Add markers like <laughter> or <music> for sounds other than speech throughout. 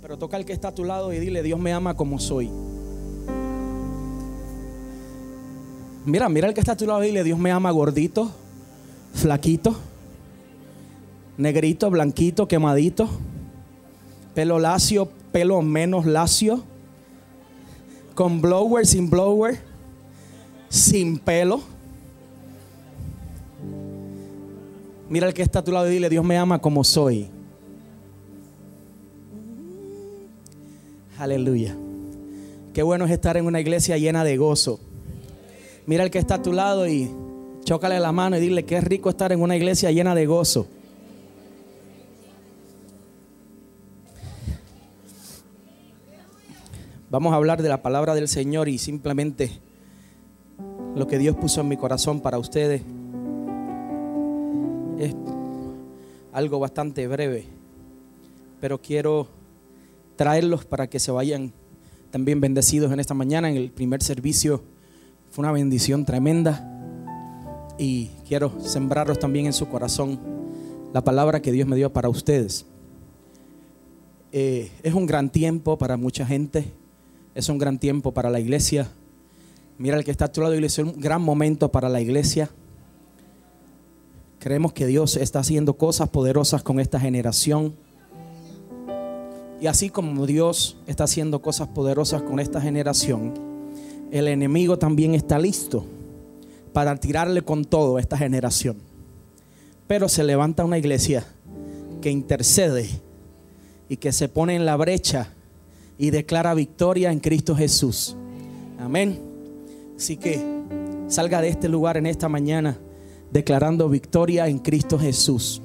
Pero toca al que está a tu lado y dile, Dios me ama como soy. Mira, mira al que está a tu lado y dile, Dios me ama gordito, flaquito, negrito, blanquito, quemadito, pelo lacio, pelo menos lacio, con blower, sin blower, sin pelo. Mira al que está a tu lado y dile, Dios me ama como soy. Aleluya. Qué bueno es estar en una iglesia llena de gozo. Mira al que está a tu lado y chócale la mano y dile es rico estar en una iglesia llena de gozo. Vamos a hablar de la palabra del Señor y simplemente lo que Dios puso en mi corazón para ustedes es algo bastante breve, pero quiero traerlos para que se vayan también bendecidos en esta mañana. En el primer servicio fue una bendición tremenda y quiero sembrarlos también en su corazón la palabra que Dios me dio para ustedes. Eh, es un gran tiempo para mucha gente, es un gran tiempo para la iglesia. Mira el que está a tu lado y es un gran momento para la iglesia. Creemos que Dios está haciendo cosas poderosas con esta generación. Y así como Dios está haciendo cosas poderosas con esta generación, el enemigo también está listo para tirarle con todo a esta generación. Pero se levanta una iglesia que intercede y que se pone en la brecha y declara victoria en Cristo Jesús. Amén. Así que salga de este lugar en esta mañana declarando victoria en Cristo Jesús.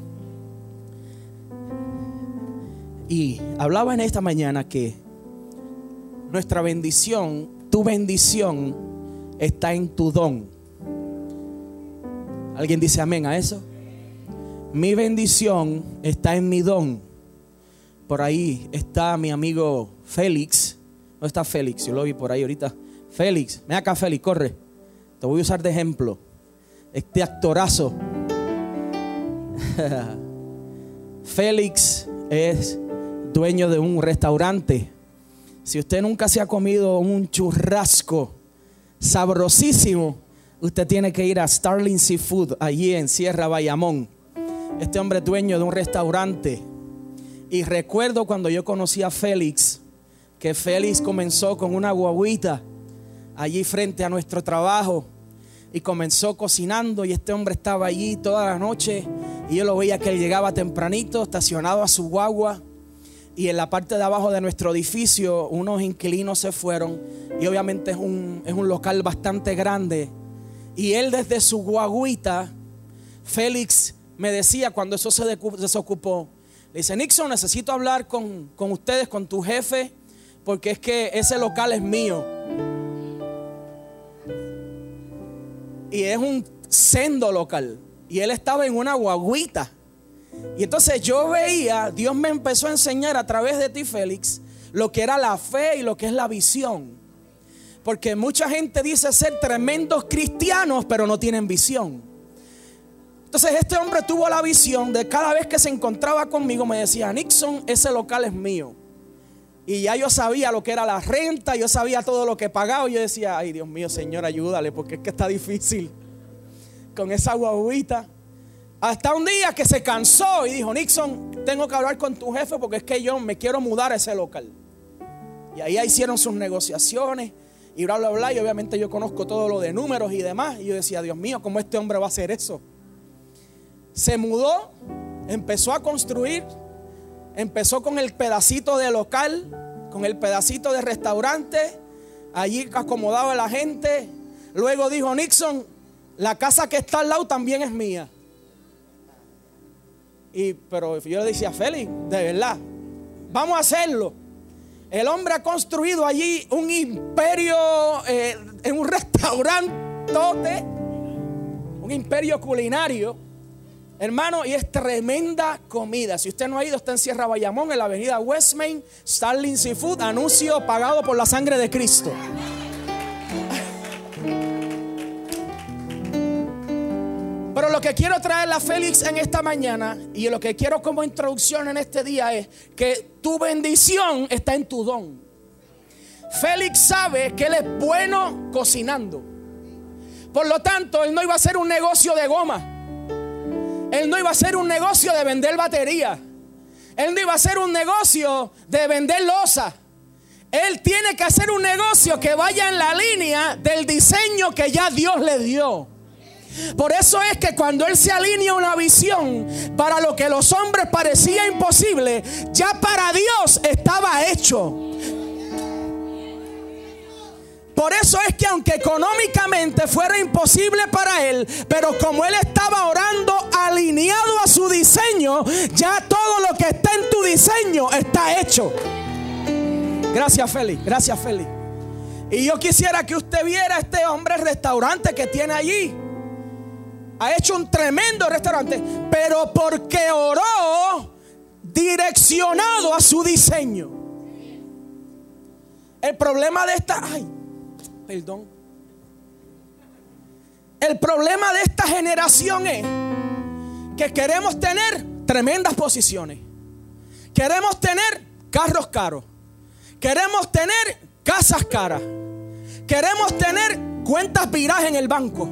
Y hablaba en esta mañana que nuestra bendición, tu bendición, está en tu don. ¿Alguien dice amén a eso? Mi bendición está en mi don. Por ahí está mi amigo Félix. No está Félix, yo lo vi por ahí ahorita. Félix, ven acá Félix, corre. Te voy a usar de ejemplo. Este actorazo. <laughs> Félix es dueño de un restaurante. Si usted nunca se ha comido un churrasco sabrosísimo, usted tiene que ir a Starling Seafood, allí en Sierra Bayamón. Este hombre es dueño de un restaurante. Y recuerdo cuando yo conocí a Félix, que Félix comenzó con una guaguita allí frente a nuestro trabajo y comenzó cocinando y este hombre estaba allí toda la noche y yo lo veía que él llegaba tempranito, estacionado a su guagua y en la parte de abajo de nuestro edificio unos inquilinos se fueron y obviamente es un, es un local bastante grande y él desde su guaguita, Félix me decía cuando eso se desocupó, le dice, Nixon, necesito hablar con, con ustedes, con tu jefe, porque es que ese local es mío. Y es un sendo local. Y él estaba en una guaguita. Y entonces yo veía, Dios me empezó a enseñar a través de ti, Félix, lo que era la fe y lo que es la visión. Porque mucha gente dice ser tremendos cristianos, pero no tienen visión. Entonces este hombre tuvo la visión de cada vez que se encontraba conmigo me decía, Nixon, ese local es mío. Y ya yo sabía lo que era la renta, yo sabía todo lo que pagaba. Y yo decía, ay Dios mío, Señor, ayúdale, porque es que está difícil con esa guaguita. Hasta un día que se cansó y dijo, Nixon, tengo que hablar con tu jefe porque es que yo me quiero mudar a ese local. Y ahí hicieron sus negociaciones y bla, bla, bla. Y obviamente yo conozco todo lo de números y demás. Y yo decía, Dios mío, ¿cómo este hombre va a hacer eso? Se mudó, empezó a construir, empezó con el pedacito de local, con el pedacito de restaurante, allí acomodaba a la gente. Luego dijo Nixon, la casa que está al lado también es mía. Y, pero yo le decía, Félix, de verdad, vamos a hacerlo. El hombre ha construido allí un imperio eh, en un restaurante, un imperio culinario. Hermano, y es tremenda comida. Si usted no ha ido, está en Sierra Bayamón, en la avenida Westmain, Starling Seafood, anuncio pagado por la sangre de Cristo. <laughs> Pero lo que quiero traer a Félix en esta mañana y lo que quiero como introducción en este día es que tu bendición está en tu don. Félix sabe que él es bueno cocinando. Por lo tanto, él no iba a hacer un negocio de goma. Él no iba a hacer un negocio de vender batería. Él no iba a hacer un negocio de vender losa. Él tiene que hacer un negocio que vaya en la línea del diseño que ya Dios le dio. Por eso es que cuando Él se alinea una visión para lo que los hombres parecía imposible, ya para Dios estaba hecho. Por eso es que aunque económicamente fuera imposible para él, pero como él estaba orando alineado a su diseño, ya todo lo que está en tu diseño está hecho. Gracias, Félix. Gracias, Félix. Y yo quisiera que usted viera este hombre restaurante que tiene allí. Ha hecho un tremendo restaurante, pero porque oró direccionado a su diseño. El problema de esta, ay, El problema de esta generación es que queremos tener tremendas posiciones. Queremos tener carros caros. Queremos tener casas caras. Queremos tener cuentas viraje en el banco.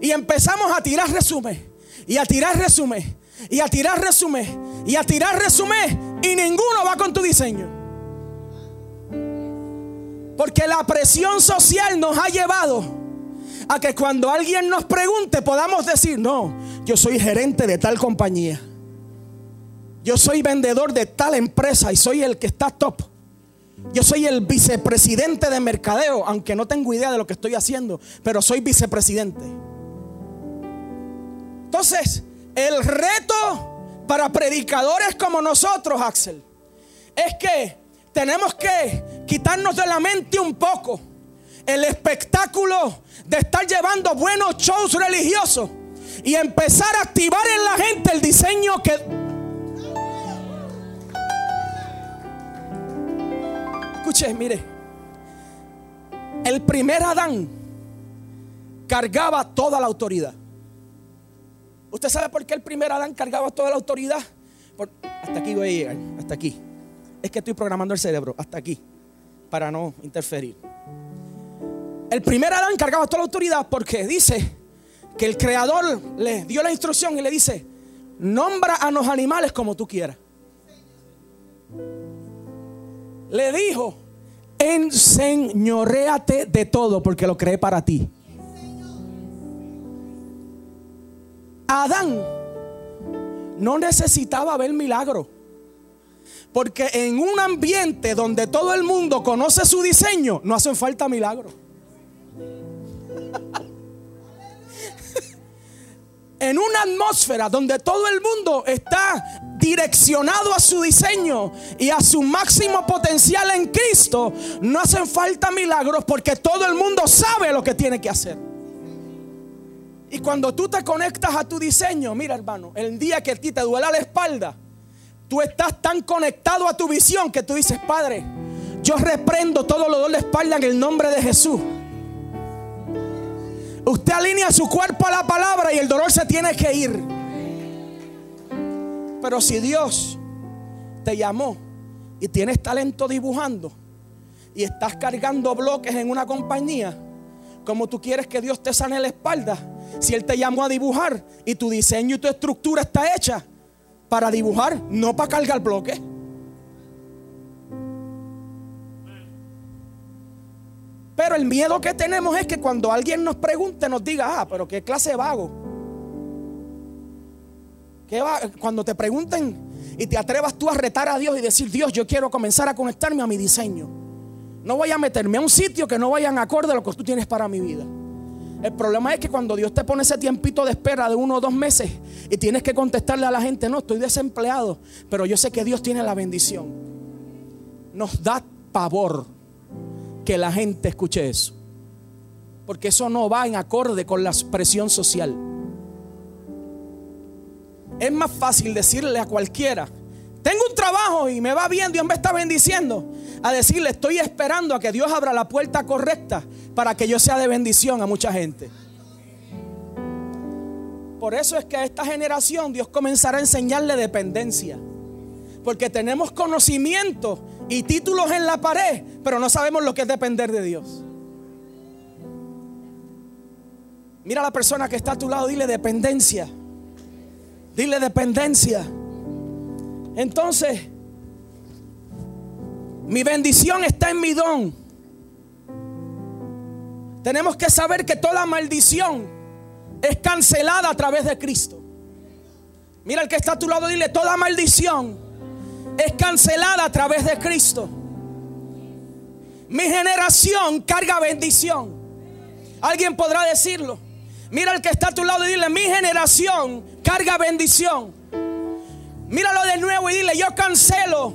Y empezamos a tirar resumen. Y a tirar resumen. Y a tirar resumen. Y a tirar resumen. Y ninguno va con tu diseño. Porque la presión social nos ha llevado a que cuando alguien nos pregunte podamos decir, no, yo soy gerente de tal compañía. Yo soy vendedor de tal empresa y soy el que está top. Yo soy el vicepresidente de mercadeo, aunque no tengo idea de lo que estoy haciendo, pero soy vicepresidente. Entonces, el reto para predicadores como nosotros, Axel, es que tenemos que quitarnos de la mente un poco el espectáculo de estar llevando buenos shows religiosos y empezar a activar en la gente el diseño que Escuche, mire. El primer Adán cargaba toda la autoridad. ¿Usted sabe por qué el primer Adán cargaba toda la autoridad? hasta aquí voy a llegar, hasta aquí. Es que estoy programando el cerebro, hasta aquí, para no interferir. El primer Adán cargaba toda la autoridad porque dice que el creador le dio la instrucción y le dice, nombra a los animales como tú quieras le dijo, enseñoreate de todo porque lo creé para ti. Adán no necesitaba ver milagro. Porque en un ambiente donde todo el mundo conoce su diseño, no hacen falta milagros. <laughs> en una atmósfera donde todo el mundo está direccionado a su diseño y a su máximo potencial en Cristo, no hacen falta milagros porque todo el mundo sabe lo que tiene que hacer. Y cuando tú te conectas a tu diseño, mira hermano, el día que a ti te duela la espalda, tú estás tan conectado a tu visión que tú dices, Padre, yo reprendo todo lo dolor de espalda en el nombre de Jesús. Usted alinea su cuerpo a la palabra y el dolor se tiene que ir. Pero si Dios te llamó y tienes talento dibujando y estás cargando bloques en una compañía, como tú quieres que Dios te sane la espalda, si Él te llamó a dibujar y tu diseño y tu estructura está hecha para dibujar, no para cargar bloques. Pero el miedo que tenemos es que cuando alguien nos pregunte nos diga, ah, pero qué clase de vago. va? Cuando te pregunten y te atrevas tú a retar a Dios y decir, Dios, yo quiero comenzar a conectarme a mi diseño. No voy a meterme a un sitio que no vayan acorde a lo que tú tienes para mi vida. El problema es que cuando Dios te pone ese tiempito de espera de uno o dos meses y tienes que contestarle a la gente, no, estoy desempleado, pero yo sé que Dios tiene la bendición. Nos da pavor que la gente escuche eso. Porque eso no va en acorde con la presión social. Es más fácil decirle a cualquiera, tengo un trabajo y me va bien, Dios me está bendiciendo, a decirle, estoy esperando a que Dios abra la puerta correcta para que yo sea de bendición a mucha gente. Por eso es que a esta generación Dios comenzará a enseñarle dependencia. Porque tenemos conocimiento y títulos en la pared, pero no sabemos lo que es depender de Dios. Mira a la persona que está a tu lado, dile dependencia. Dile dependencia. Entonces, mi bendición está en mi don. Tenemos que saber que toda maldición es cancelada a través de Cristo. Mira el que está a tu lado, dile, toda maldición es cancelada a través de Cristo. Mi generación carga bendición. Alguien podrá decirlo. Mira el que está a tu lado y dile, mi generación carga bendición. Míralo de nuevo y dile, yo cancelo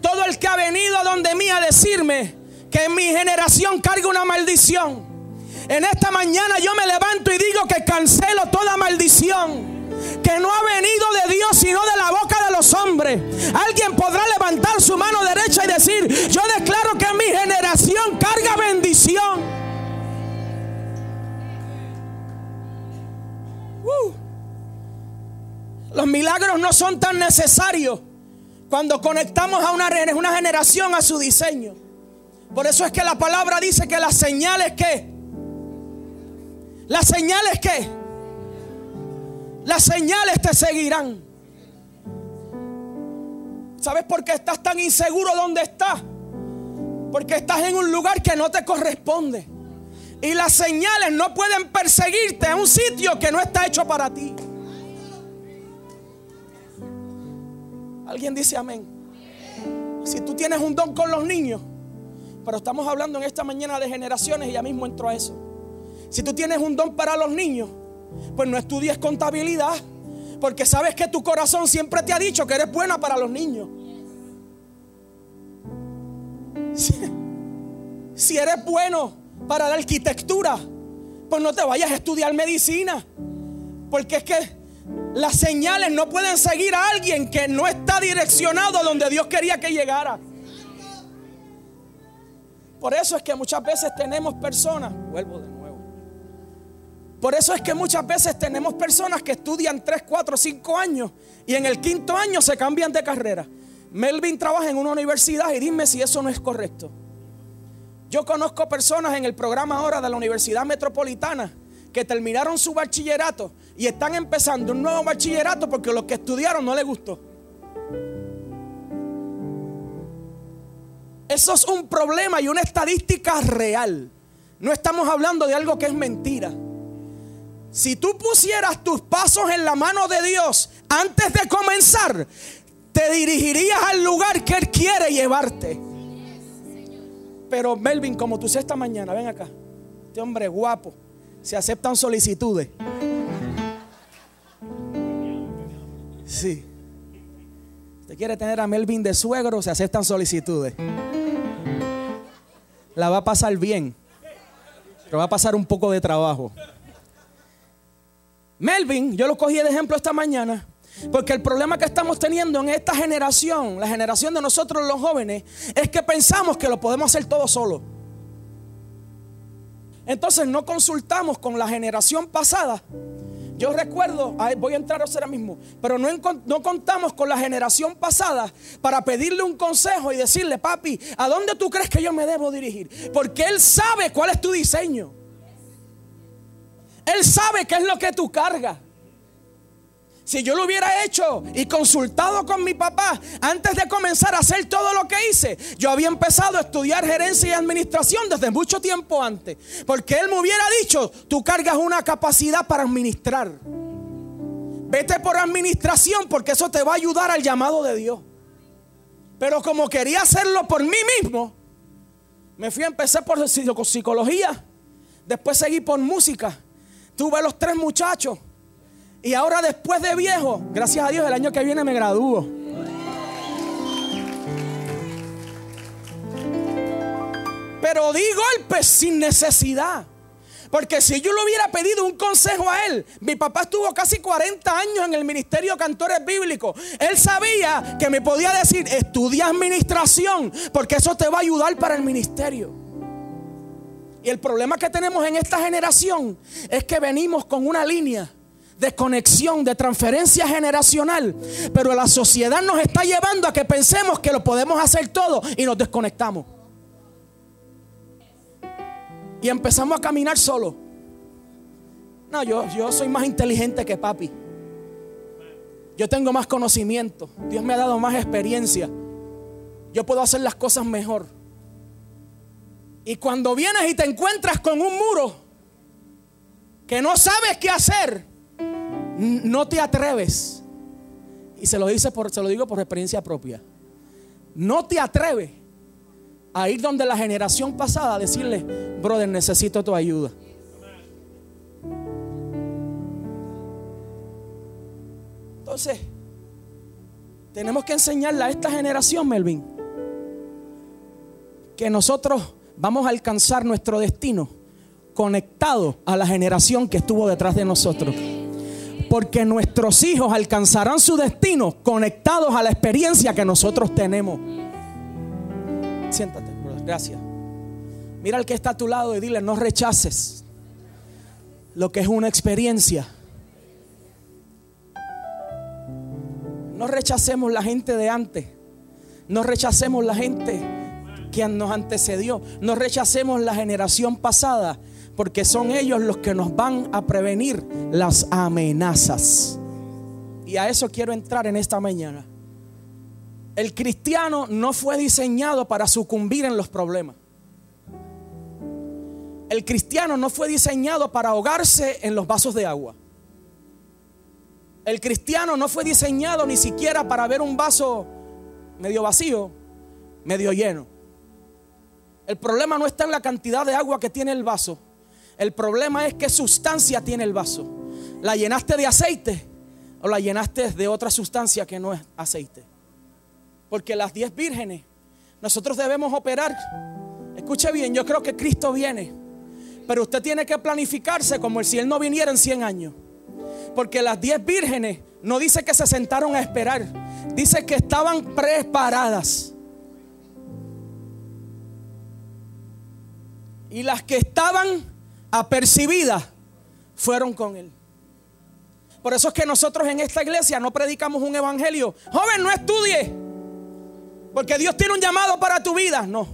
todo el que ha venido donde mí a decirme que mi generación carga una maldición. En esta mañana yo me levanto y digo que cancelo toda maldición que no ha venido de Dios sino de la boca de los hombres. Alguien podrá levantar su mano derecha y decir, yo declaro que mi generación carga bendición. Los milagros no son tan necesarios cuando conectamos a una, una generación a su diseño. Por eso es que la palabra dice que las señales que, las señales que, las señales te seguirán. ¿Sabes por qué estás tan inseguro donde estás? Porque estás en un lugar que no te corresponde. Y las señales no pueden perseguirte a un sitio que no está hecho para ti. Alguien dice amén. Si tú tienes un don con los niños, pero estamos hablando en esta mañana de generaciones y ya mismo entro a eso. Si tú tienes un don para los niños, pues no estudies contabilidad, porque sabes que tu corazón siempre te ha dicho que eres buena para los niños. Si, eres bueno para la arquitectura, pues no te vayas a estudiar medicina. Porque es que las señales no pueden seguir a alguien que no está direccionado a donde Dios quería que llegara. Por eso es que muchas veces tenemos personas, vuelvo de nuevo. Por eso es que muchas veces tenemos personas que estudian 3, 4, 5 años y en el quinto año se cambian de carrera. Melvin trabaja en una universidad y dime si eso no es correcto. Yo conozco personas en el programa ahora de la Universidad Metropolitana que terminaron su bachillerato y están empezando un nuevo bachillerato porque lo que estudiaron no les gustó. Eso es un problema y una estadística real. No estamos hablando de algo que es mentira. Si tú pusieras tus pasos en la mano de Dios antes de comenzar, te dirigirías al lugar que Él quiere llevarte. Pero Melvin, como tú sé esta mañana, ven acá. Este hombre guapo. Se aceptan solicitudes. Sí. Usted quiere tener a Melvin de suegro, se aceptan solicitudes. La va a pasar bien. Pero va a pasar un poco de trabajo. Melvin, yo lo cogí de ejemplo esta mañana. Porque el problema que estamos teniendo en esta generación, la generación de nosotros los jóvenes, es que pensamos que lo podemos hacer todo solo. Entonces no consultamos con la generación pasada. Yo recuerdo, voy a entrar ahora mismo, pero no, no contamos con la generación pasada para pedirle un consejo y decirle, papi, ¿a dónde tú crees que yo me debo dirigir? Porque Él sabe cuál es tu diseño. Él sabe qué es lo que tú cargas. Si yo lo hubiera hecho y consultado con mi papá antes de comenzar a hacer todo lo que hice, yo había empezado a estudiar gerencia y administración desde mucho tiempo antes. Porque él me hubiera dicho, tú cargas una capacidad para administrar. Vete por administración porque eso te va a ayudar al llamado de Dios. Pero como quería hacerlo por mí mismo, me fui a empezar por psicología, después seguí por música. Tuve los tres muchachos. Y ahora después de viejo, gracias a Dios, el año que viene me gradúo. Pero di golpes sin necesidad. Porque si yo le hubiera pedido un consejo a él, mi papá estuvo casi 40 años en el ministerio de cantores bíblicos. Él sabía que me podía decir, estudia administración, porque eso te va a ayudar para el ministerio. Y el problema que tenemos en esta generación es que venimos con una línea de conexión, de transferencia generacional. Pero la sociedad nos está llevando a que pensemos que lo podemos hacer todo y nos desconectamos. Y empezamos a caminar solo. No, yo, yo soy más inteligente que papi. Yo tengo más conocimiento. Dios me ha dado más experiencia. Yo puedo hacer las cosas mejor. Y cuando vienes y te encuentras con un muro que no sabes qué hacer, no te atreves. Y se lo, dice por, se lo digo por experiencia propia. No te atreves a ir donde la generación pasada a decirle, brother, necesito tu ayuda. Entonces, tenemos que enseñarle a esta generación, Melvin, que nosotros vamos a alcanzar nuestro destino conectado a la generación que estuvo detrás de nosotros. Porque nuestros hijos alcanzarán su destino conectados a la experiencia que nosotros tenemos. Siéntate, gracias. Mira al que está a tu lado y dile, no rechaces lo que es una experiencia. No rechacemos la gente de antes. No rechacemos la gente que nos antecedió. No rechacemos la generación pasada porque son ellos los que nos van a prevenir las amenazas. Y a eso quiero entrar en esta mañana. El cristiano no fue diseñado para sucumbir en los problemas. El cristiano no fue diseñado para ahogarse en los vasos de agua. El cristiano no fue diseñado ni siquiera para ver un vaso medio vacío, medio lleno. El problema no está en la cantidad de agua que tiene el vaso. El problema es qué sustancia tiene el vaso. ¿La llenaste de aceite o la llenaste de otra sustancia que no es aceite? Porque las diez vírgenes, nosotros debemos operar. Escuche bien, yo creo que Cristo viene. Pero usted tiene que planificarse como si Él no viniera en 100 años. Porque las diez vírgenes no dice que se sentaron a esperar. Dice que estaban preparadas. Y las que estaban apercibidas fueron con él. Por eso es que nosotros en esta iglesia no predicamos un evangelio. Joven, no estudie. Porque Dios tiene un llamado para tu vida. No.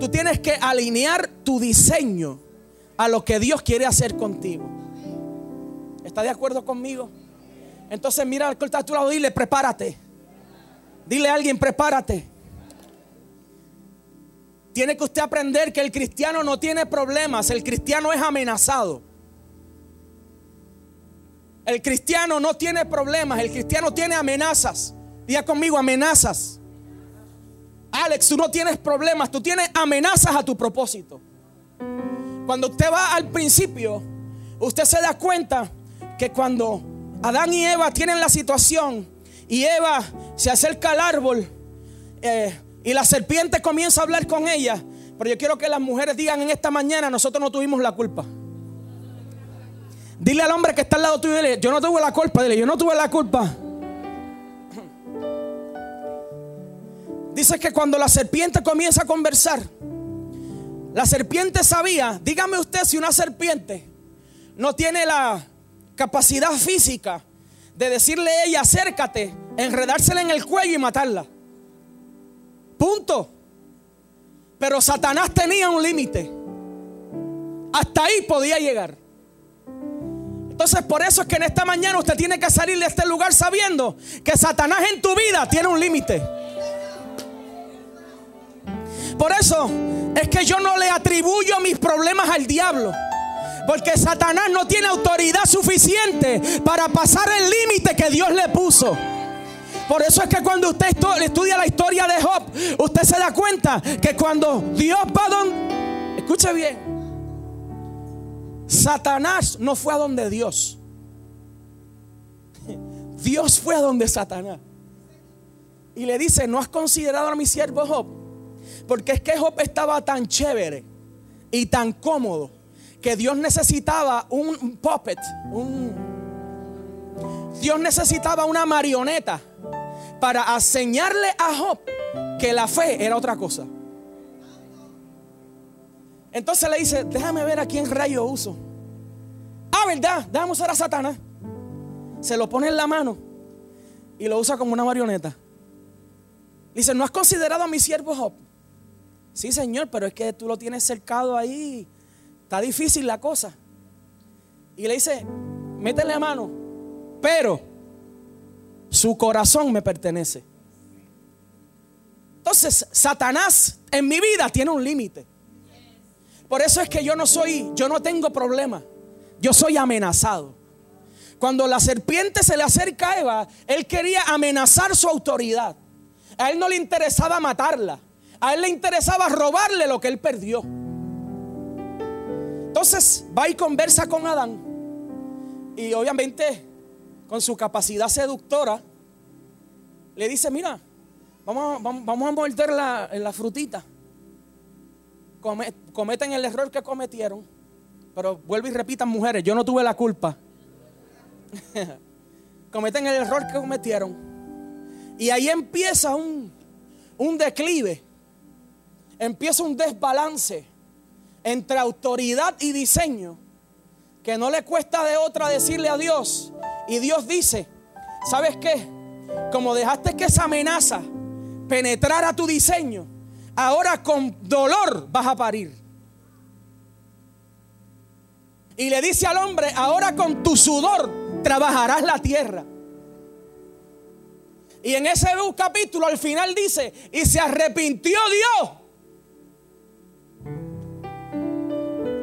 Tú tienes que alinear tu diseño a lo que Dios quiere hacer contigo. ¿Está de acuerdo conmigo? Entonces mira al que está a tu lado, dile, prepárate. Dile a alguien, prepárate. Tiene que usted aprender que el cristiano no tiene problemas, el cristiano es amenazado. El cristiano no tiene problemas, el cristiano tiene amenazas. Diga conmigo, amenazas. Alex, tú no tienes problemas, tú tienes amenazas a tu propósito. Cuando usted va al principio, usted se da cuenta que cuando Adán y Eva tienen la situación y Eva se acerca al árbol, eh, y la serpiente comienza a hablar con ella. Pero yo quiero que las mujeres digan en esta mañana, nosotros no tuvimos la culpa. Dile al hombre que está al lado tuyo, yo no tuve la culpa, dile, yo no tuve la culpa. Dice que cuando la serpiente comienza a conversar, la serpiente sabía, dígame usted si una serpiente no tiene la capacidad física de decirle a ella, acércate, enredársela en el cuello y matarla. Punto. Pero Satanás tenía un límite. Hasta ahí podía llegar. Entonces por eso es que en esta mañana usted tiene que salir de este lugar sabiendo que Satanás en tu vida tiene un límite. Por eso es que yo no le atribuyo mis problemas al diablo. Porque Satanás no tiene autoridad suficiente para pasar el límite que Dios le puso. Por eso es que cuando usted estudia la historia de Job, usted se da cuenta que cuando Dios va a donde... Escuche bien. Satanás no fue a donde Dios. Dios fue a donde Satanás. Y le dice, ¿no has considerado a mi siervo Job? Porque es que Job estaba tan chévere y tan cómodo que Dios necesitaba un puppet. Dios necesitaba una marioneta para enseñarle a Job que la fe era otra cosa. Entonces le dice, déjame ver a quién rayo uso. Ah, ¿verdad? Déjame usar a Satanás. Se lo pone en la mano y lo usa como una marioneta. Dice, ¿no has considerado a mi siervo Job? Sí, Señor, pero es que tú lo tienes cercado ahí. Está difícil la cosa. Y le dice, métele la mano, pero su corazón me pertenece. Entonces, Satanás en mi vida tiene un límite. Por eso es que yo no soy, yo no tengo problema. Yo soy amenazado. Cuando la serpiente se le acerca a Eva, él quería amenazar su autoridad. A él no le interesaba matarla. A él le interesaba robarle lo que él perdió. Entonces va y conversa con Adán. Y obviamente con su capacidad seductora, le dice, mira, vamos, vamos, a morder la, la frutita. cometen el error que cometieron. Pero vuelvo y repitan, mujeres, yo no tuve la culpa. <laughs> cometen el error que cometieron. Y ahí empieza un, un declive. Empieza un desbalance entre autoridad y diseño que no le cuesta de otra decirle a Dios. Y Dios dice, ¿sabes qué? Como dejaste que esa amenaza penetrara tu diseño, ahora con dolor vas a parir. Y le dice al hombre, ahora con tu sudor trabajarás la tierra. Y en ese capítulo al final dice, y se arrepintió Dios.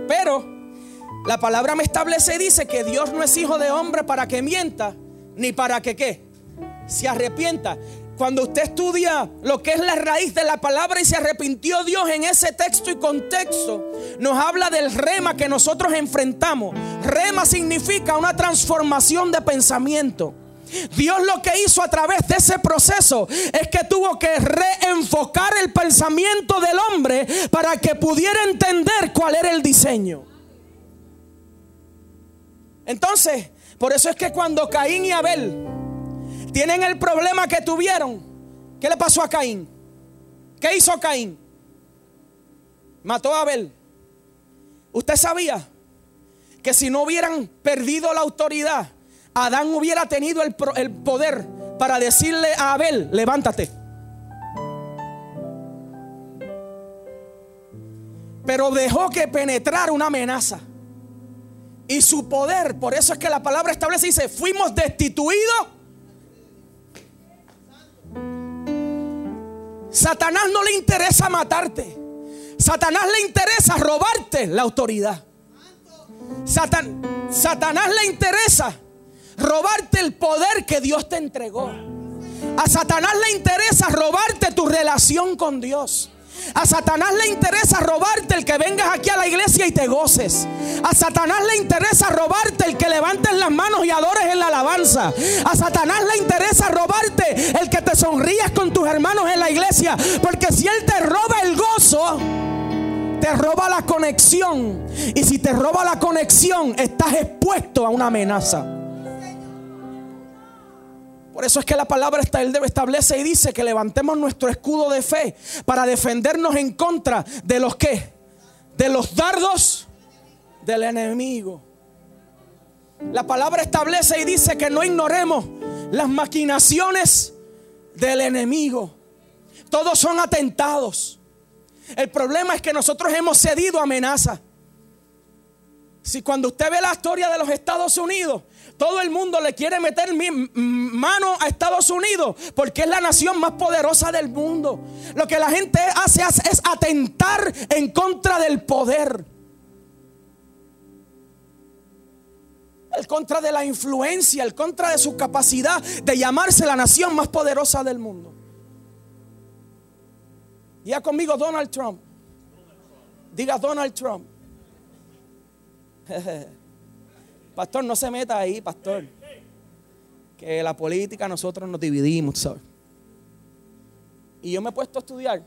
Pero la palabra me establece y dice que Dios no es hijo de hombre para que mienta, ni para que qué, se arrepienta. Cuando usted estudia lo que es la raíz de la palabra y se arrepintió Dios en ese texto y contexto, nos habla del rema que nosotros enfrentamos. Rema significa una transformación de pensamiento. Dios lo que hizo a través de ese proceso es que tuvo que reenfocar el pensamiento del hombre para que pudiera entender cuál era el diseño. Entonces, por eso es que cuando Caín y Abel tienen el problema que tuvieron, ¿qué le pasó a Caín? ¿Qué hizo Caín? Mató a Abel. ¿Usted sabía que si no hubieran perdido la autoridad, Adán hubiera tenido el, el poder para decirle a Abel, levántate? Pero dejó que penetrara una amenaza y su poder. Por eso es que la palabra establece, dice, fuimos destituidos. Satanás no le interesa matarte. Satanás le interesa robarte la autoridad. Satanás le interesa robarte el poder que Dios te entregó. A Satanás le interesa robarte tu relación con Dios. A Satanás le interesa robarte el que vengas aquí a la iglesia y te goces. A Satanás le interesa robarte el que levantes las manos y adores en la alabanza. A Satanás le interesa robarte el que te sonrías con tus hermanos en la iglesia. Porque si Él te roba el gozo, te roba la conexión. Y si te roba la conexión, estás expuesto a una amenaza. Por eso es que la palabra establece y dice que levantemos nuestro escudo de fe para defendernos en contra de los que, de los dardos del enemigo. La palabra establece y dice que no ignoremos las maquinaciones del enemigo. Todos son atentados. El problema es que nosotros hemos cedido amenaza. Si cuando usted ve la historia de los Estados Unidos, todo el mundo le quiere meter mano a Estados Unidos porque es la nación más poderosa del mundo. Lo que la gente hace es atentar en contra del poder. El contra de la influencia, el contra de su capacidad de llamarse la nación más poderosa del mundo. Ya conmigo Donald Trump. Diga Donald Trump. <laughs> pastor, no se meta ahí, pastor. Que la política nosotros nos dividimos, ¿sabes? Y yo me he puesto a estudiar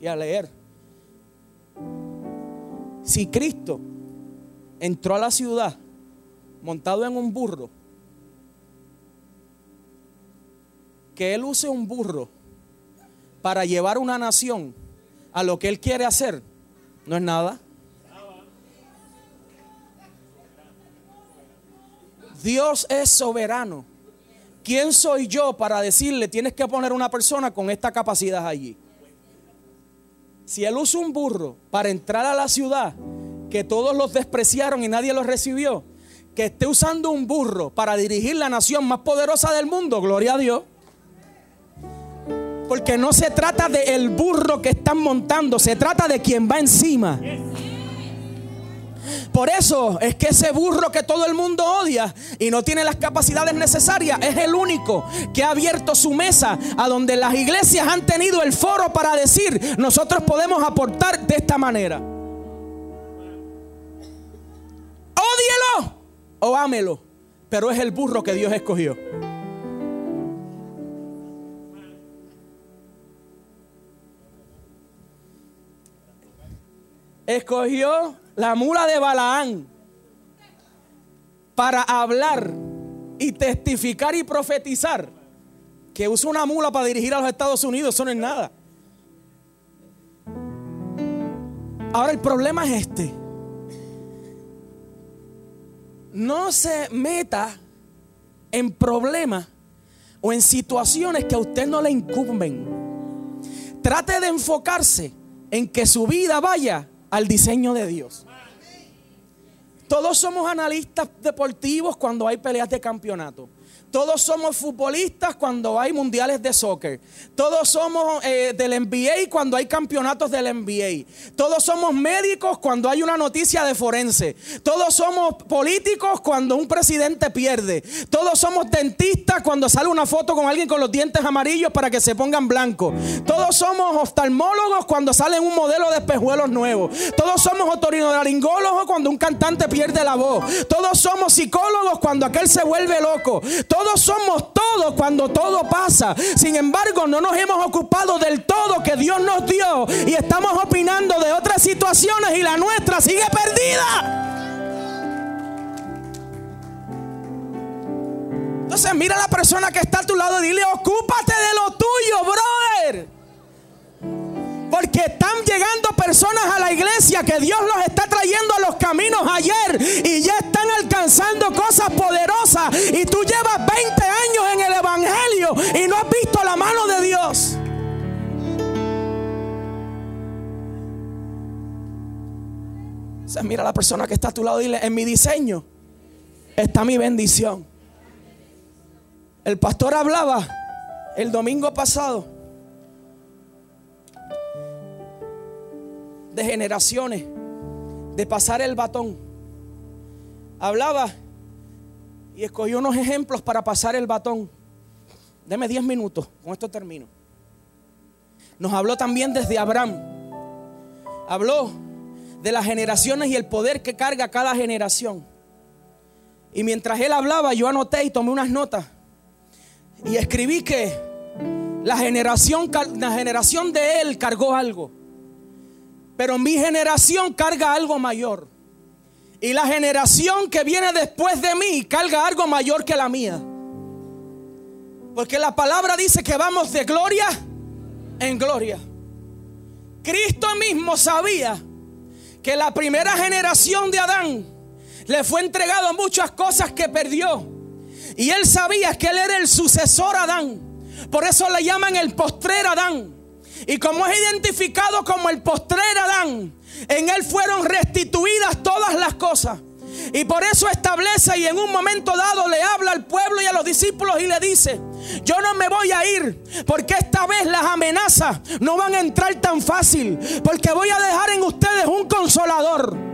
y a leer. Si Cristo entró a la ciudad montado en un burro, que Él use un burro para llevar una nación a lo que Él quiere hacer, no es nada. Dios es soberano. ¿Quién soy yo para decirle tienes que poner una persona con esta capacidad allí? Si él usa un burro para entrar a la ciudad, que todos los despreciaron y nadie los recibió, que esté usando un burro para dirigir la nación más poderosa del mundo, gloria a Dios. Porque no se trata del burro que están montando, se trata de quien va encima. Por eso es que ese burro que todo el mundo odia y no tiene las capacidades necesarias es el único que ha abierto su mesa a donde las iglesias han tenido el foro para decir, nosotros podemos aportar de esta manera. Ódielo o ámelo, pero es el burro que Dios escogió. Escogió la mula de Balaán para hablar y testificar y profetizar. Que usa una mula para dirigir a los Estados Unidos, eso no es nada. Ahora el problema es este. No se meta en problemas o en situaciones que a usted no le incumben. Trate de enfocarse en que su vida vaya al diseño de Dios. Todos somos analistas deportivos cuando hay peleas de campeonato. Todos somos futbolistas cuando hay mundiales de soccer. Todos somos eh, del NBA cuando hay campeonatos del NBA. Todos somos médicos cuando hay una noticia de forense. Todos somos políticos cuando un presidente pierde. Todos somos dentistas cuando sale una foto con alguien con los dientes amarillos para que se pongan blancos. Todos somos oftalmólogos cuando sale un modelo de espejuelos nuevos. Todos somos otorrinolaringólogos cuando un cantante pierde la voz. Todos somos psicólogos cuando aquel se vuelve loco. Somos todos cuando todo pasa. Sin embargo, no nos hemos ocupado del todo que Dios nos dio y estamos opinando de otras situaciones y la nuestra sigue perdida. Entonces mira a la persona que está a tu lado y dile, ocúpate de lo tuyo, brother. Porque están llegando personas a la iglesia que Dios los está trayendo a los caminos ayer y ya están alcanzando cosas poderosas. Y tú llevas 20 años en el Evangelio y no has visto la mano de Dios. O mira a la persona que está a tu lado y dile, en mi diseño está mi bendición. El pastor hablaba el domingo pasado de generaciones, de pasar el batón. Hablaba y escogió unos ejemplos para pasar el batón. Deme 10 minutos, con esto termino. Nos habló también desde Abraham. Habló de las generaciones y el poder que carga cada generación. Y mientras él hablaba, yo anoté y tomé unas notas. Y escribí que la generación, la generación de él cargó algo. Pero mi generación carga algo mayor. Y la generación que viene después de mí carga algo mayor que la mía. Porque la palabra dice que vamos de gloria en gloria. Cristo mismo sabía que la primera generación de Adán le fue entregado muchas cosas que perdió. Y él sabía que él era el sucesor Adán. Por eso le llaman el postrer Adán. Y como es identificado como el postrer Adán, en él fueron restituidas todas las cosas. Y por eso establece y en un momento dado le habla al pueblo y a los discípulos y le dice, yo no me voy a ir porque esta vez las amenazas no van a entrar tan fácil, porque voy a dejar en ustedes un consolador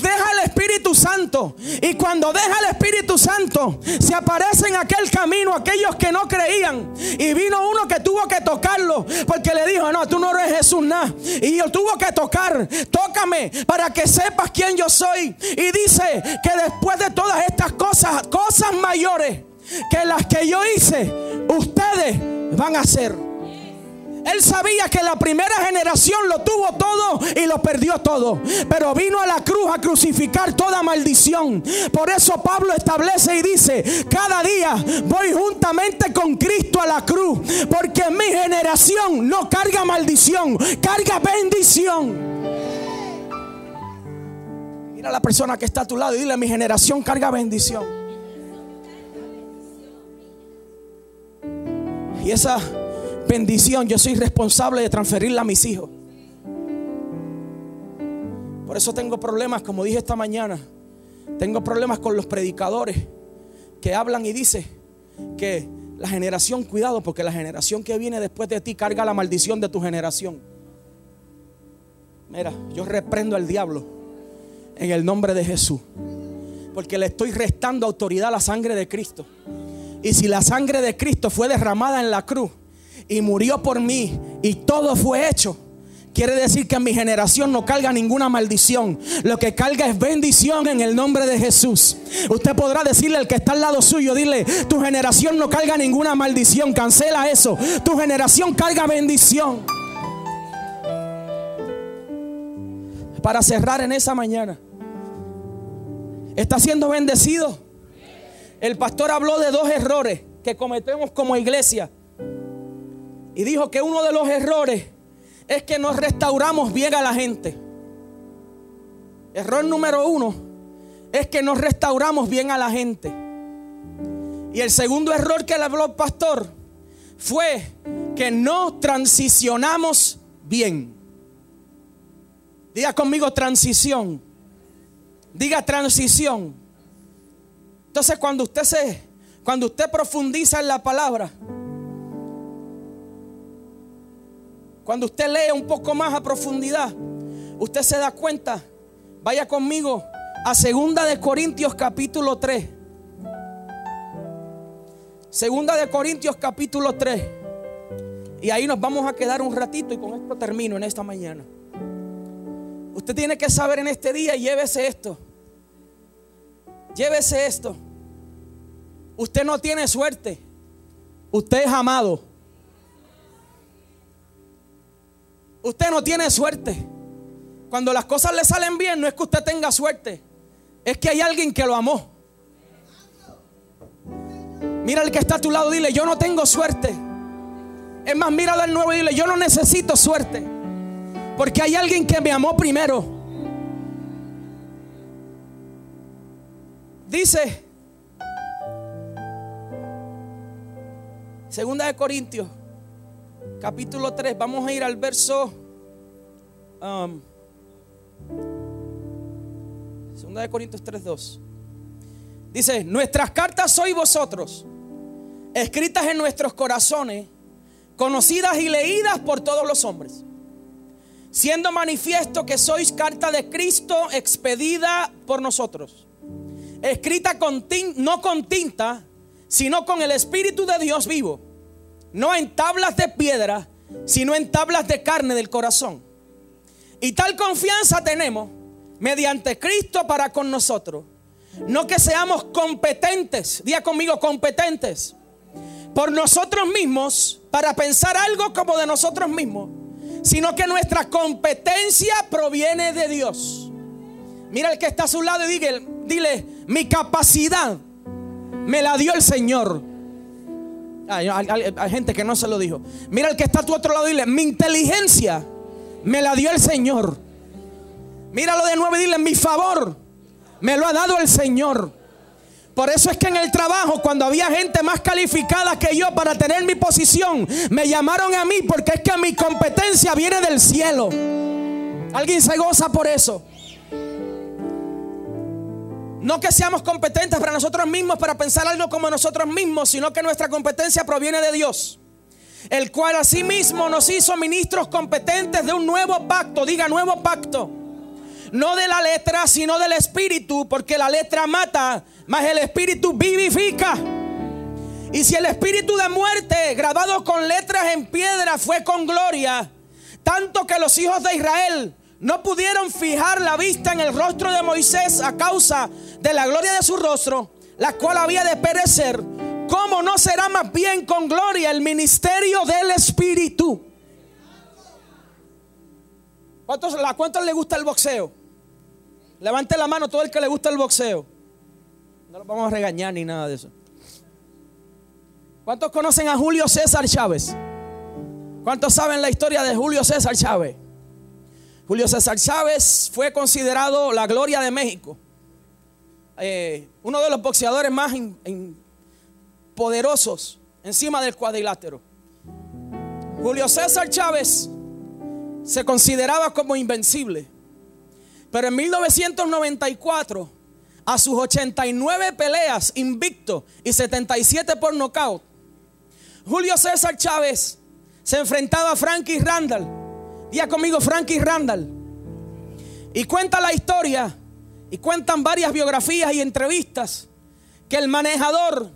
deja el Espíritu Santo. Y cuando deja el Espíritu Santo, se aparece en aquel camino aquellos que no creían. Y vino uno que tuvo que tocarlo. Porque le dijo, no, tú no eres Jesús nada. Y yo tuvo que tocar. Tócame para que sepas quién yo soy. Y dice que después de todas estas cosas, cosas mayores que las que yo hice, ustedes van a hacer. Él sabía que la primera generación lo tuvo todo y lo perdió todo. Pero vino a la cruz a crucificar toda maldición. Por eso Pablo establece y dice, cada día voy juntamente con Cristo a la cruz. Porque mi generación no carga maldición, carga bendición. Mira a la persona que está a tu lado y dile, mi generación carga bendición. Y esa bendición yo soy responsable de transferirla a mis hijos. Por eso tengo problemas, como dije esta mañana. Tengo problemas con los predicadores que hablan y dicen que la generación, cuidado, porque la generación que viene después de ti carga la maldición de tu generación. Mira, yo reprendo al diablo en el nombre de Jesús. Porque le estoy restando autoridad a la sangre de Cristo. Y si la sangre de Cristo fue derramada en la cruz y murió por mí y todo fue hecho, Quiere decir que en mi generación no carga ninguna maldición. Lo que carga es bendición en el nombre de Jesús. Usted podrá decirle al que está al lado suyo, dile, tu generación no carga ninguna maldición. Cancela eso. Tu generación carga bendición. Para cerrar en esa mañana. ¿Está siendo bendecido? El pastor habló de dos errores que cometemos como iglesia. Y dijo que uno de los errores es que nos restauramos bien a la gente. Error número uno es que nos restauramos bien a la gente. Y el segundo error que le habló el pastor fue que no transicionamos bien. Diga conmigo transición. Diga transición. Entonces cuando usted se cuando usted profundiza en la palabra, Cuando usted lee un poco más a profundidad, usted se da cuenta. Vaya conmigo a Segunda de Corintios capítulo 3. Segunda de Corintios capítulo 3. Y ahí nos vamos a quedar un ratito y con esto termino en esta mañana. Usted tiene que saber en este día llévese esto. Llévese esto. Usted no tiene suerte. Usted es amado. Usted no tiene suerte. Cuando las cosas le salen bien, no es que usted tenga suerte. Es que hay alguien que lo amó. Mira el que está a tu lado, dile, yo no tengo suerte. Es más, míralo al nuevo y dile, yo no necesito suerte. Porque hay alguien que me amó primero. Dice, segunda de Corintios capítulo 3, vamos a ir al verso... Um, segunda de Corintios 3, 2. Dice, nuestras cartas sois vosotros, escritas en nuestros corazones, conocidas y leídas por todos los hombres, siendo manifiesto que sois carta de Cristo expedida por nosotros, escrita con no con tinta, sino con el Espíritu de Dios vivo no en tablas de piedra, sino en tablas de carne del corazón. Y tal confianza tenemos mediante Cristo para con nosotros. No que seamos competentes, diga conmigo competentes, por nosotros mismos para pensar algo como de nosotros mismos, sino que nuestra competencia proviene de Dios. Mira el que está a su lado y dile mi capacidad me la dio el Señor hay, gente que no se lo dijo. Mira el que está a tu otro lado dile, mi inteligencia me la dio el Señor. Míralo de nuevo y dile, mi favor me lo ha dado el Señor. Por eso es que en el trabajo, cuando había gente más calificada que yo para tener mi posición, me llamaron a mí porque es que mi competencia viene del cielo. ¿Alguien se goza por eso? No que seamos competentes para nosotros mismos, para pensar algo como nosotros mismos, sino que nuestra competencia proviene de Dios. El cual asimismo nos hizo ministros competentes de un nuevo pacto. Diga nuevo pacto. No de la letra, sino del espíritu, porque la letra mata, mas el espíritu vivifica. Y si el espíritu de muerte, grabado con letras en piedra, fue con gloria, tanto que los hijos de Israel no pudieron fijar la vista en el rostro de Moisés a causa de la gloria de su rostro, la cual había de perecer, ¿cómo no será más bien con gloria el ministerio del Espíritu? ¿Cuántos, ¿A cuántos le gusta el boxeo? Levante la mano todo el que le gusta el boxeo. No lo vamos a regañar ni nada de eso. ¿Cuántos conocen a Julio César Chávez? ¿Cuántos saben la historia de Julio César Chávez? Julio César Chávez fue considerado la gloria de México. Eh, uno de los boxeadores más poderosos encima del cuadrilátero. Julio César Chávez se consideraba como invencible. Pero en 1994, a sus 89 peleas invicto y 77 por nocaut, Julio César Chávez se enfrentaba a Frankie Randall. Día conmigo Frankie Randall. Y cuenta la historia y cuentan varias biografías y entrevistas que el manejador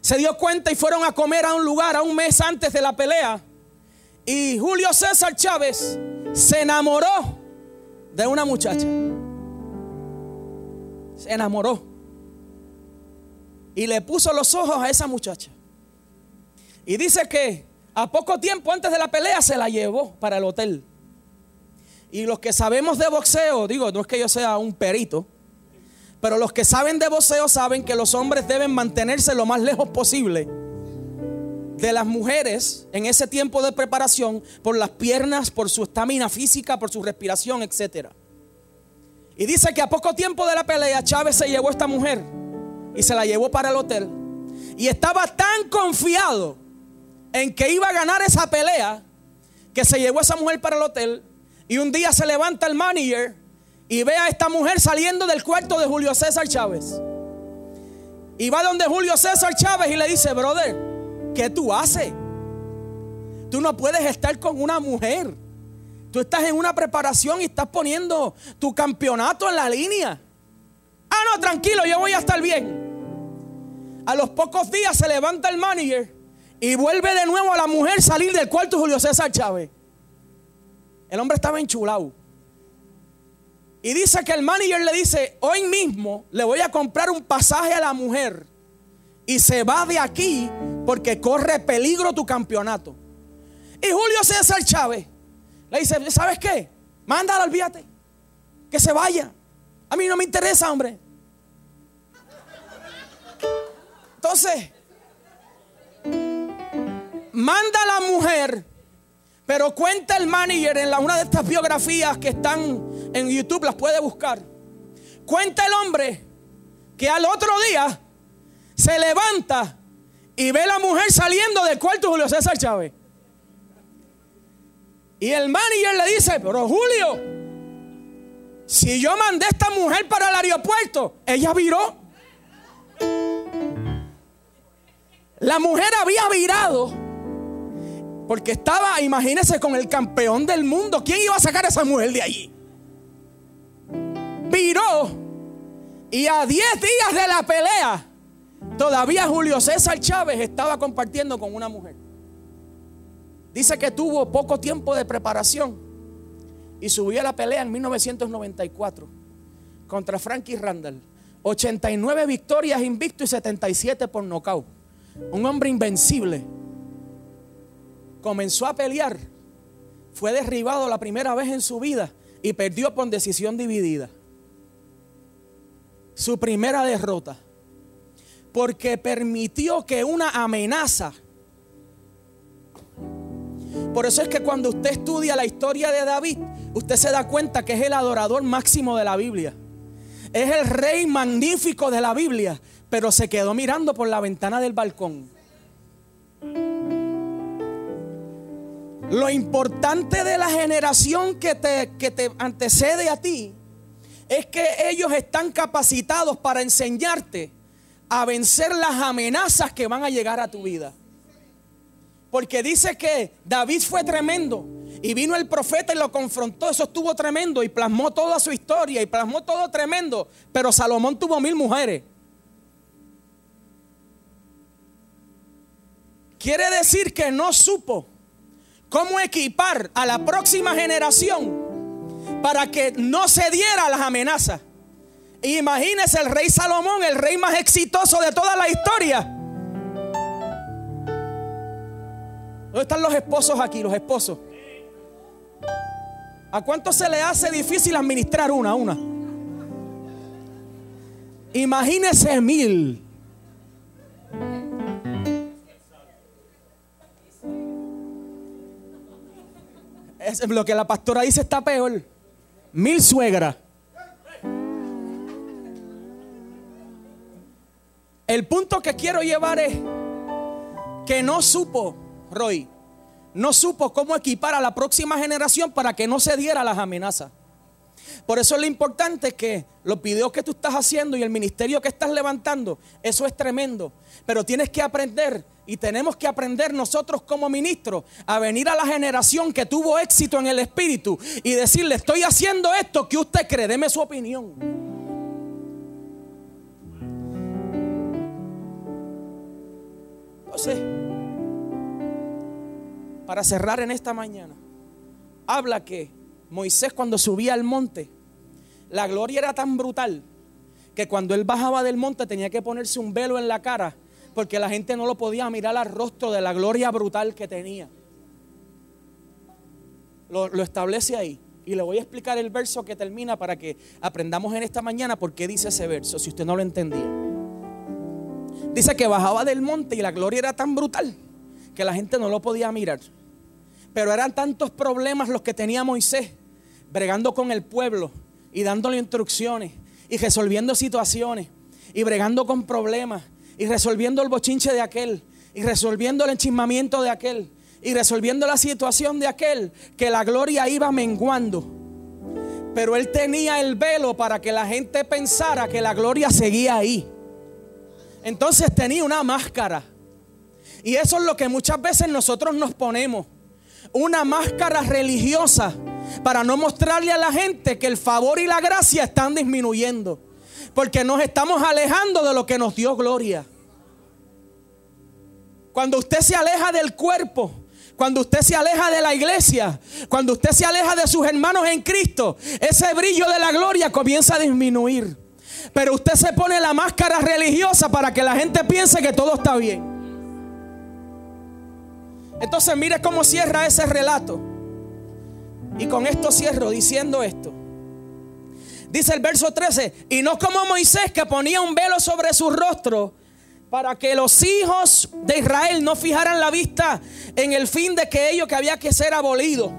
se dio cuenta y fueron a comer a un lugar a un mes antes de la pelea. Y Julio César Chávez se enamoró de una muchacha. Se enamoró. Y le puso los ojos a esa muchacha. Y dice que a poco tiempo antes de la pelea se la llevó para el hotel. Y los que sabemos de boxeo, digo, no es que yo sea un perito, pero los que saben de boxeo saben que los hombres deben mantenerse lo más lejos posible de las mujeres en ese tiempo de preparación por las piernas, por su estamina física, por su respiración, etc. Y dice que a poco tiempo de la pelea Chávez se llevó a esta mujer y se la llevó para el hotel. Y estaba tan confiado en que iba a ganar esa pelea que se llevó a esa mujer para el hotel y un día se levanta el manager y ve a esta mujer saliendo del cuarto de Julio César Chávez. Y va donde Julio César Chávez y le dice, brother, ¿qué tú haces? Tú no puedes estar con una mujer. Tú estás en una preparación y estás poniendo tu campeonato en la línea. Ah, no, tranquilo, yo voy a estar bien. A los pocos días se levanta el manager y vuelve de nuevo a la mujer salir del cuarto de Julio César Chávez. El hombre estaba enchulado. Y dice que el manager le dice, hoy mismo le voy a comprar un pasaje a la mujer y se va de aquí porque corre peligro tu campeonato. Y Julio César Chávez le dice, ¿sabes qué? Mándala, olvídate. Que se vaya. A mí no me interesa, hombre. Entonces, manda a la mujer pero cuenta el manager en la, una de estas biografías que están en YouTube, las puede buscar. Cuenta el hombre que al otro día se levanta y ve la mujer saliendo del cuarto Julio César Chávez. Y el manager le dice, pero Julio, si yo mandé a esta mujer para el aeropuerto, ella viró. La mujer había virado porque estaba, imagínese, con el campeón del mundo. ¿Quién iba a sacar a esa mujer de allí? Viró. Y a 10 días de la pelea, todavía Julio César Chávez estaba compartiendo con una mujer. Dice que tuvo poco tiempo de preparación y subió a la pelea en 1994 contra Frankie Randall. 89 victorias invicto y 77 por nocaut. Un hombre invencible comenzó a pelear, fue derribado la primera vez en su vida y perdió por decisión dividida. Su primera derrota. Porque permitió que una amenaza. Por eso es que cuando usted estudia la historia de David, usted se da cuenta que es el adorador máximo de la Biblia. Es el rey magnífico de la Biblia, pero se quedó mirando por la ventana del balcón. Lo importante de la generación que te, que te antecede a ti es que ellos están capacitados para enseñarte a vencer las amenazas que van a llegar a tu vida. Porque dice que David fue tremendo y vino el profeta y lo confrontó. Eso estuvo tremendo y plasmó toda su historia y plasmó todo tremendo. Pero Salomón tuvo mil mujeres. Quiere decir que no supo cómo equipar a la próxima generación para que no se diera las amenazas. Imagínese el rey Salomón, el rey más exitoso de toda la historia. ¿Dónde están los esposos aquí, los esposos? ¿A cuánto se le hace difícil administrar una a una? Imagínese mil. Lo que la pastora dice está peor. Mil suegras. El punto que quiero llevar es que no supo, Roy, no supo cómo equipar a la próxima generación para que no se diera las amenazas. Por eso es lo importante que los videos que tú estás haciendo y el ministerio que estás levantando, eso es tremendo. Pero tienes que aprender y tenemos que aprender nosotros como ministros a venir a la generación que tuvo éxito en el espíritu y decirle, estoy haciendo esto, que usted cree? Deme su opinión. Entonces, para cerrar en esta mañana, habla que Moisés cuando subía al monte, la gloria era tan brutal que cuando él bajaba del monte tenía que ponerse un velo en la cara porque la gente no lo podía mirar al rostro de la gloria brutal que tenía. Lo, establece ahí. Y le voy a explicar el verso que termina para que aprendamos en esta mañana por qué dice ese verso, si usted no lo entendía. Dice que bajaba del monte y la gloria era tan brutal que la gente no lo podía mirar. Pero eran tantos problemas los que tenía Moisés, bregando con el pueblo y dándole instrucciones y resolviendo situaciones y bregando con problemas y resolviendo el bochinche de aquel y resolviendo el enchismamiento de aquel y resolviendo la situación de aquel que la gloria iba menguando. Pero él tenía el velo para que la gente pensara que la gloria seguía ahí. Entonces tenía una máscara. Y eso es lo que muchas veces nosotros nos ponemos. Una máscara religiosa para no mostrarle a la gente que el favor y la gracia están disminuyendo. Porque nos estamos alejando de lo que nos dio gloria. Cuando usted se aleja del cuerpo, cuando usted se aleja de la iglesia, cuando usted se aleja de sus hermanos en Cristo, ese brillo de la gloria comienza a disminuir. Pero usted se pone la máscara religiosa para que la gente piense que todo está bien. Entonces mire cómo cierra ese relato. Y con esto cierro diciendo esto. Dice el verso 13, y no como Moisés que ponía un velo sobre su rostro para que los hijos de Israel no fijaran la vista en el fin de que ellos que había que ser abolido.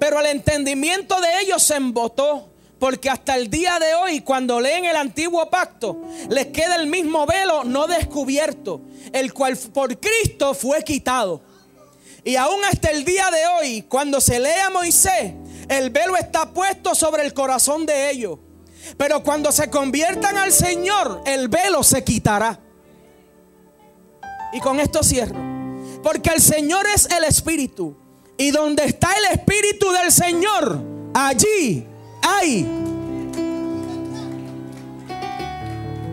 Pero el entendimiento de ellos se embotó, porque hasta el día de hoy, cuando leen el antiguo pacto, les queda el mismo velo no descubierto, el cual por Cristo fue quitado. Y aún hasta el día de hoy, cuando se lee a Moisés, el velo está puesto sobre el corazón de ellos. Pero cuando se conviertan al Señor, el velo se quitará. Y con esto cierro. Porque el Señor es el Espíritu. Y donde está el Espíritu del Señor, allí hay.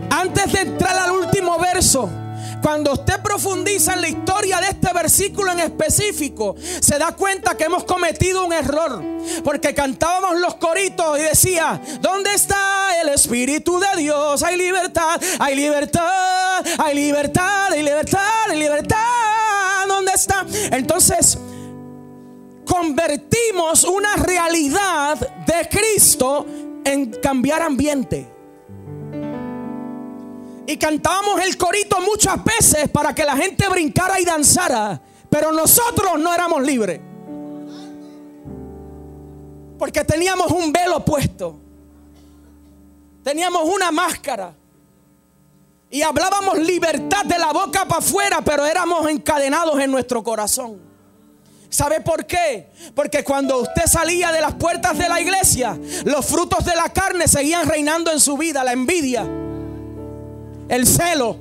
Antes de entrar al último verso, cuando usted profundiza en la historia de este versículo en específico, se da cuenta que hemos cometido un error. Porque cantábamos los coritos y decía, ¿dónde está el Espíritu de Dios? Hay libertad, hay libertad, hay libertad, hay libertad, hay libertad. ¿Dónde está? Entonces, convertimos una realidad de Cristo en cambiar ambiente. Y cantábamos el corito muchas veces para que la gente brincara y danzara. Pero nosotros no éramos libres. Porque teníamos un velo puesto. Teníamos una máscara. Y hablábamos libertad de la boca para afuera, pero éramos encadenados en nuestro corazón. ¿Sabe por qué? Porque cuando usted salía de las puertas de la iglesia, los frutos de la carne seguían reinando en su vida, la envidia el celo.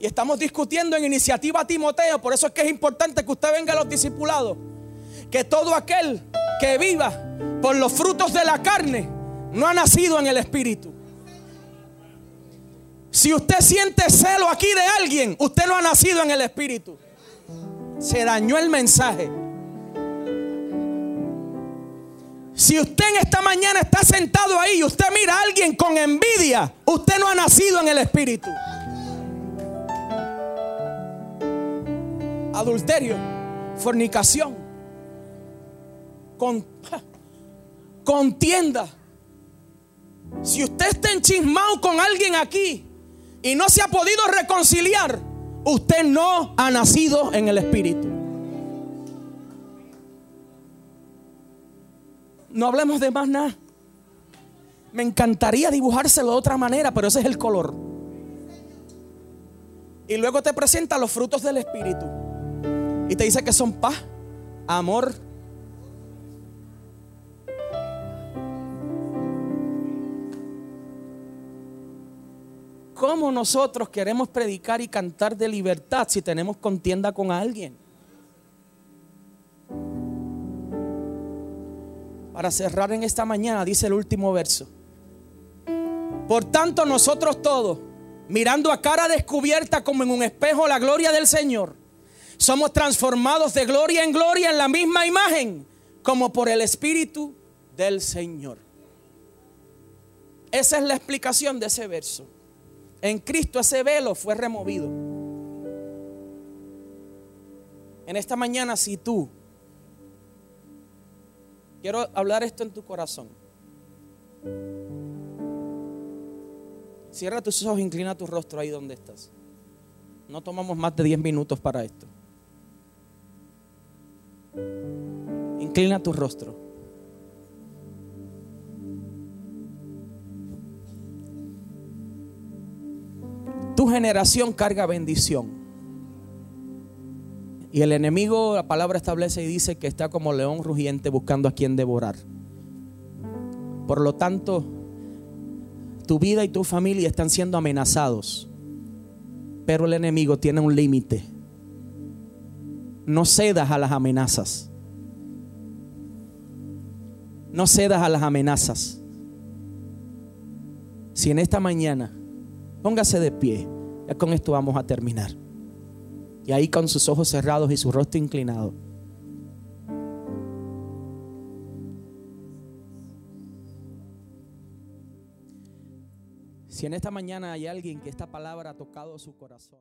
Y estamos discutiendo en iniciativa Timoteo, por eso es que es importante que usted venga a los discipulados. Que todo aquel que viva por los frutos de la carne no ha nacido en el Espíritu. Si usted siente celo aquí de alguien, usted no ha nacido en el Espíritu. Se dañó el mensaje. Si usted en esta mañana está sentado ahí y usted mira a alguien con envidia, usted no ha nacido en el Espíritu. Adulterio, fornicación, con, contienda. Si usted está enchismado con alguien aquí y no se ha podido reconciliar, usted no ha nacido en el Espíritu. No hablemos de más nada. Me encantaría dibujárselo de otra manera, pero ese es el color. Y luego te presenta los frutos del Espíritu. Y te dice que son paz, amor. ¿Cómo nosotros queremos predicar y cantar de libertad si tenemos contienda con alguien? Para cerrar en esta mañana, dice el último verso. Por tanto, nosotros todos, mirando a cara descubierta como en un espejo la gloria del Señor, somos transformados de gloria en gloria en la misma imagen, como por el Espíritu del Señor. Esa es la explicación de ese verso. En Cristo ese velo fue removido. En esta mañana, si tú, quiero hablar esto en tu corazón. Cierra tus ojos, inclina tu rostro ahí donde estás. No tomamos más de 10 minutos para esto. Inclina tu rostro. Tu generación carga bendición. Y el enemigo, la palabra establece y dice que está como león rugiente buscando a quien devorar. Por lo tanto, tu vida y tu familia están siendo amenazados. Pero el enemigo tiene un límite. No cedas a las amenazas. No cedas a las amenazas. Si en esta mañana, póngase de pie, ya con esto vamos a terminar. Y ahí con sus ojos cerrados y su rostro inclinado. Si en esta mañana hay alguien que esta palabra ha tocado su corazón.